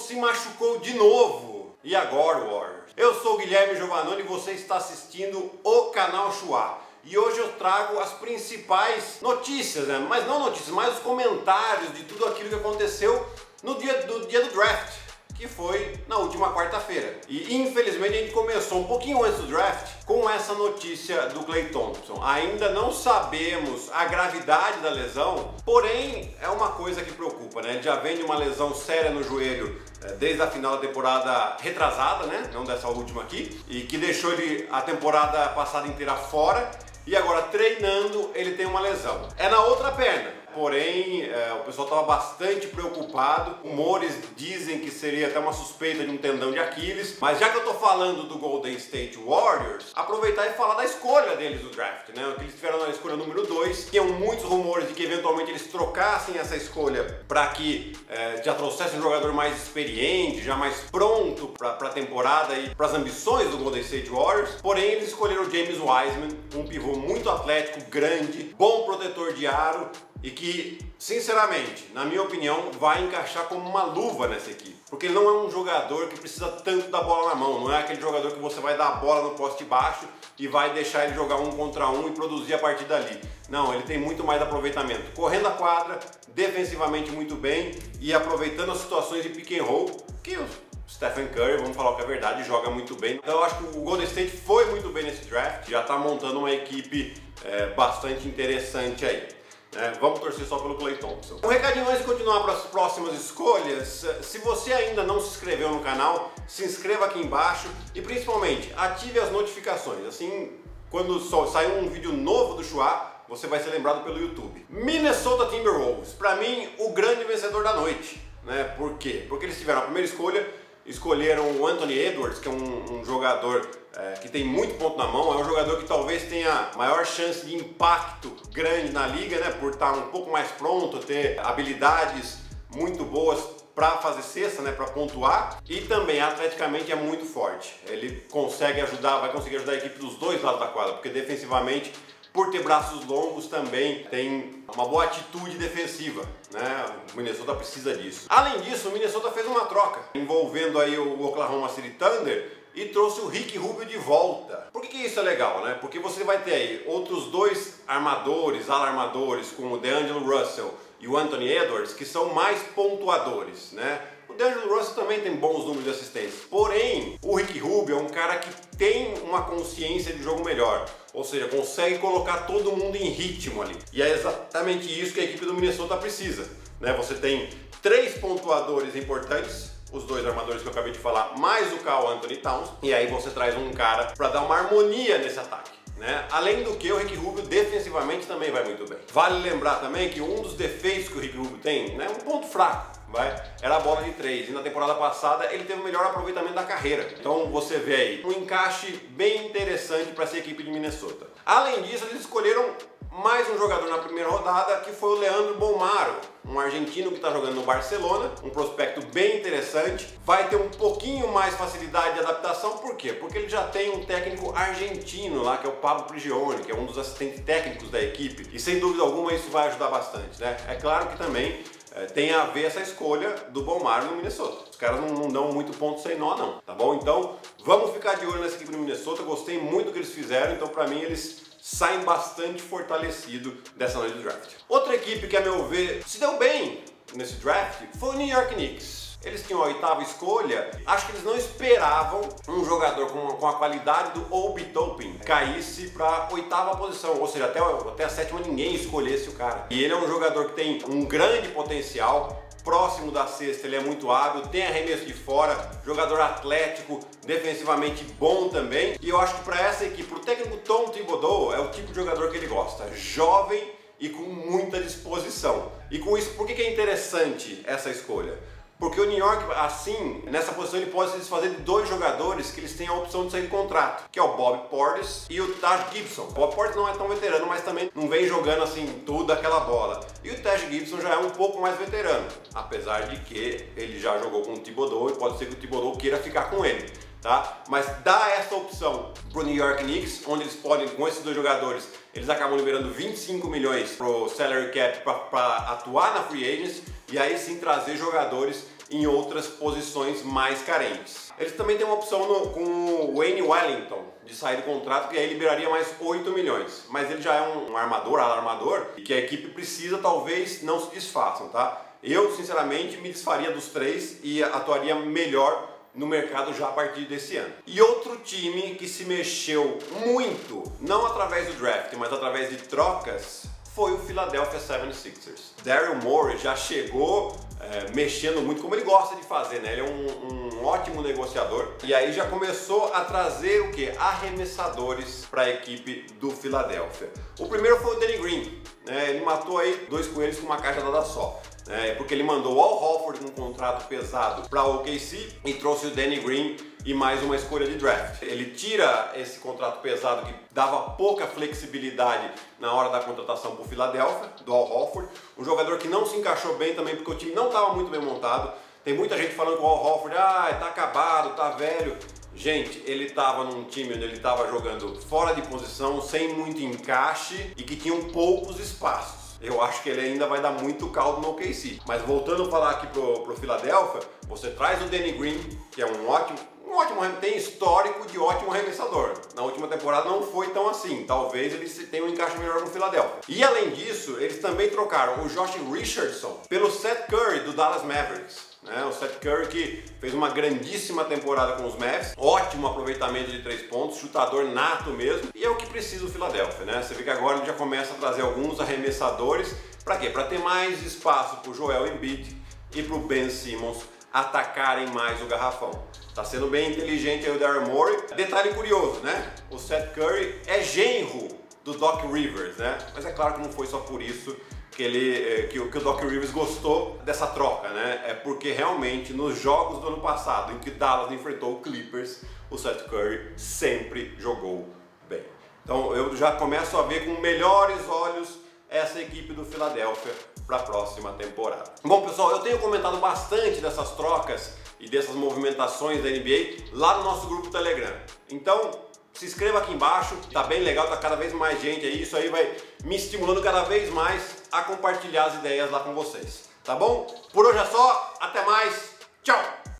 se machucou de novo. E agora, Warriors? Eu sou Guilherme Giovannone e você está assistindo o canal Chua. E hoje eu trago as principais notícias, né? mas não notícias, mas os comentários de tudo aquilo que aconteceu no dia do, dia do draft que foi na última quarta-feira. E infelizmente a gente começou um pouquinho antes do draft com essa notícia do Clay Thompson. Ainda não sabemos a gravidade da lesão, porém é uma coisa que preocupa, né? Ele já vem de uma lesão séria no joelho é, desde a final da temporada retrasada, né? Não dessa última aqui, e que deixou ele a temporada passada inteira fora. E agora treinando ele tem uma lesão. É na outra perna porém é, o pessoal estava bastante preocupado. Rumores dizem que seria até uma suspeita de um tendão de Aquiles. Mas já que eu estou falando do Golden State Warriors, aproveitar e falar da escolha deles do draft, né? Que eles tiveram na escolha número 2. Tinham muitos rumores de que eventualmente eles trocassem essa escolha para que é, já trouxessem um jogador mais experiente, já mais pronto para a temporada e para as ambições do Golden State Warriors. Porém, eles escolheram James Wiseman, um pivô muito atlético, grande, bom protetor de aro e que, sinceramente, na minha opinião, vai encaixar como uma luva nessa equipe. Porque ele não é um jogador que precisa tanto da bola na mão, não é aquele jogador que você vai dar a bola no poste baixo e vai deixar ele jogar um contra um e produzir a partir dali. Não, ele tem muito mais aproveitamento. Correndo a quadra, defensivamente muito bem e aproveitando as situações de pick and roll, que o Stephen Curry, vamos falar o que é verdade, joga muito bem. Então eu acho que o Golden State foi muito bem nesse draft, já está montando uma equipe é, bastante interessante aí. É, vamos torcer só pelo Clay Thompson. Um recadinho antes de continuar para as próximas escolhas. Se você ainda não se inscreveu no canal, se inscreva aqui embaixo e principalmente ative as notificações. Assim, quando sair um vídeo novo do Chua, você vai ser lembrado pelo YouTube. Minnesota Timberwolves, para mim, o grande vencedor da noite. Né? Por quê? Porque eles tiveram a primeira escolha, escolheram o Anthony Edwards, que é um, um jogador é, que tem muito ponto na mão, é um jogador que talvez tenha maior chance de impacto grande na liga, né? Por estar um pouco mais pronto, ter habilidades muito boas para fazer cesta, né, para pontuar, e também atleticamente é muito forte. Ele consegue ajudar, vai conseguir ajudar a equipe dos dois lados da quadra, porque defensivamente, por ter braços longos, também tem uma boa atitude defensiva, né? O Minnesota precisa disso. Além disso, o Minnesota fez uma troca envolvendo aí o Oklahoma City Thunder e trouxe o Rick Rubio de volta. Por que, que, isso é legal, né? Porque você vai ter aí outros dois armadores, alarmadores, como o DeAngelo Russell e o Anthony Edwards, que são mais pontuadores, né? O DeAngelo Russell também tem bons números de assistência. Porém, o Rick Rubio é um cara que tem uma consciência de jogo melhor. Ou seja, consegue colocar todo mundo em ritmo ali. E é exatamente isso que a equipe do Minnesota precisa. Né? Você tem três pontuadores importantes, os dois armadores que eu acabei de falar, mais o Carl Anthony Towns, e aí você traz um cara para dar uma harmonia nesse ataque. Né? Além do que, o Rick Rubio defensivamente também vai muito bem. Vale lembrar também que um dos defeitos que o Rick Rubio tem, né, um ponto fraco, vai, era a bola de três. E na temporada passada ele teve o melhor aproveitamento da carreira. Então você vê aí um encaixe bem interessante para essa equipe de Minnesota. Além disso, eles escolheram mais um jogador na primeira rodada que foi o Leandro Bomaro, um argentino que está jogando no Barcelona, um prospecto bem interessante. Vai ter um pouquinho mais facilidade de adaptação, por quê? Porque ele já tem um técnico argentino lá, que é o Pablo Prigioni, que é um dos assistentes técnicos da equipe, e sem dúvida alguma isso vai ajudar bastante, né? É claro que também é, tem a ver essa escolha do Bomaro no Minnesota. Os caras não, não, dão muito ponto sem nó, não, tá bom? Então vamos ficar de olho nessa equipe do Minnesota. Gostei muito do que eles fizeram, então para mim eles saem bastante fortalecido dessa noite do draft. Outra equipe que, a meu ver, se deu bem nesse draft foi o New York Knicks. Eles tinham a oitava escolha. Acho que eles não esperavam um jogador com, com a qualidade do Obi Topin caísse para oitava posição. Ou seja, até, até a sétima ninguém escolhesse o cara. E ele é um jogador que tem um grande potencial próximo da cesta, ele é muito hábil, tem arremesso de fora, jogador atlético, defensivamente bom também. E eu acho que para essa equipe, o técnico Tom Thibodeau é o tipo de jogador que ele gosta, jovem e com muita disposição. E com isso, por que é interessante essa escolha? Porque o New York, assim, nessa posição ele pode se desfazer de dois jogadores que eles têm a opção de sair de contrato, que é o Bob Portis e o Taj Gibson. O Bob Portis não é tão veterano, mas também não vem jogando assim tudo aquela bola. E o Taj Gibson já é um pouco mais veterano, apesar de que ele já jogou com o Thibodeau e pode ser que o Thibodeau queira ficar com ele. Tá? Mas dá essa opção pro New York Knicks, onde eles podem, com esses dois jogadores, eles acabam liberando 25 milhões pro salary cap para atuar na free agency e aí sim trazer jogadores em outras posições mais carentes. Eles também têm uma opção no, com o Wayne Wellington de sair do contrato, que aí liberaria mais 8 milhões. Mas ele já é um, um armador, alarmador, e que a equipe precisa, talvez não se desfaçam, tá? Eu, sinceramente, me desfaria dos três e atuaria melhor no mercado já a partir desse ano. E outro time que se mexeu muito, não através do draft, mas através de trocas, foi o Philadelphia 76ers. Daryl Morey já chegou é, mexendo muito, como ele gosta de fazer, né? Ele é um, um, ótimo negociador. E aí já começou a trazer o que? Arremessadores para a equipe do Philadelphia. O primeiro foi o Danny Green. Né? Ele matou aí dois coelhos com uma caixa dada só. Né? Porque ele mandou o Al Horford um contrato pesado para o OKC e trouxe o Danny Green e mais uma escolha de draft. Ele tira esse contrato pesado que dava pouca flexibilidade na hora da contratação para o Philadelphia, do Al Horford, um jogador que não se encaixou bem também porque o time não estava muito bem montado. Tem muita gente falando que o Al Horford, ah, tá acabado, tá velho. Gente, ele estava num time onde ele estava jogando fora de posição, sem muito encaixe e que tinham poucos espaços. Eu acho que ele ainda vai dar muito caldo no OKC. Mas voltando a falar aqui pro, pro Philadelphia, você traz o Danny Green, que é um ótimo, um ótimo, tem histórico de ótimo arremessador. Na última temporada não foi tão assim. Talvez ele tenha um encaixe melhor no Philadelphia. E além disso, eles também trocaram o Josh Richardson pelo Seth Curry do Dallas Mavericks. Né? O Seth Curry que fez uma grandíssima temporada com os Mavs, ótimo aproveitamento de três pontos, chutador nato mesmo, e é o que precisa o Philadelphia, né? Você vê que agora ele já começa a trazer alguns arremessadores, para quê? Para ter mais espaço para o Joel Embiid e para o Ben Simmons atacarem mais o garrafão. Tá sendo bem inteligente aí o Daryl Morey. Detalhe curioso, né? O Seth Curry é genro do Doc Rivers, né? Mas é claro que não foi só por isso que, ele, eh, que, que o Doc Rivers gostou dessa troca, né? É porque realmente nos jogos do ano passado, em que Dallas enfrentou o Clippers, o Seth Curry sempre jogou bem. Então eu já começo a ver com melhores olhos essa equipe do Philadelphia para a próxima temporada. Bom, pessoal, eu tenho comentado bastante dessas trocas e dessas movimentações da NBA lá no nosso grupo Telegram. Então, se inscreva aqui embaixo, tá bem legal, tá cada vez mais gente aí, isso aí vai me estimulando cada vez mais a compartilhar as ideias lá com vocês, tá bom? Por hoje é só, até mais, tchau!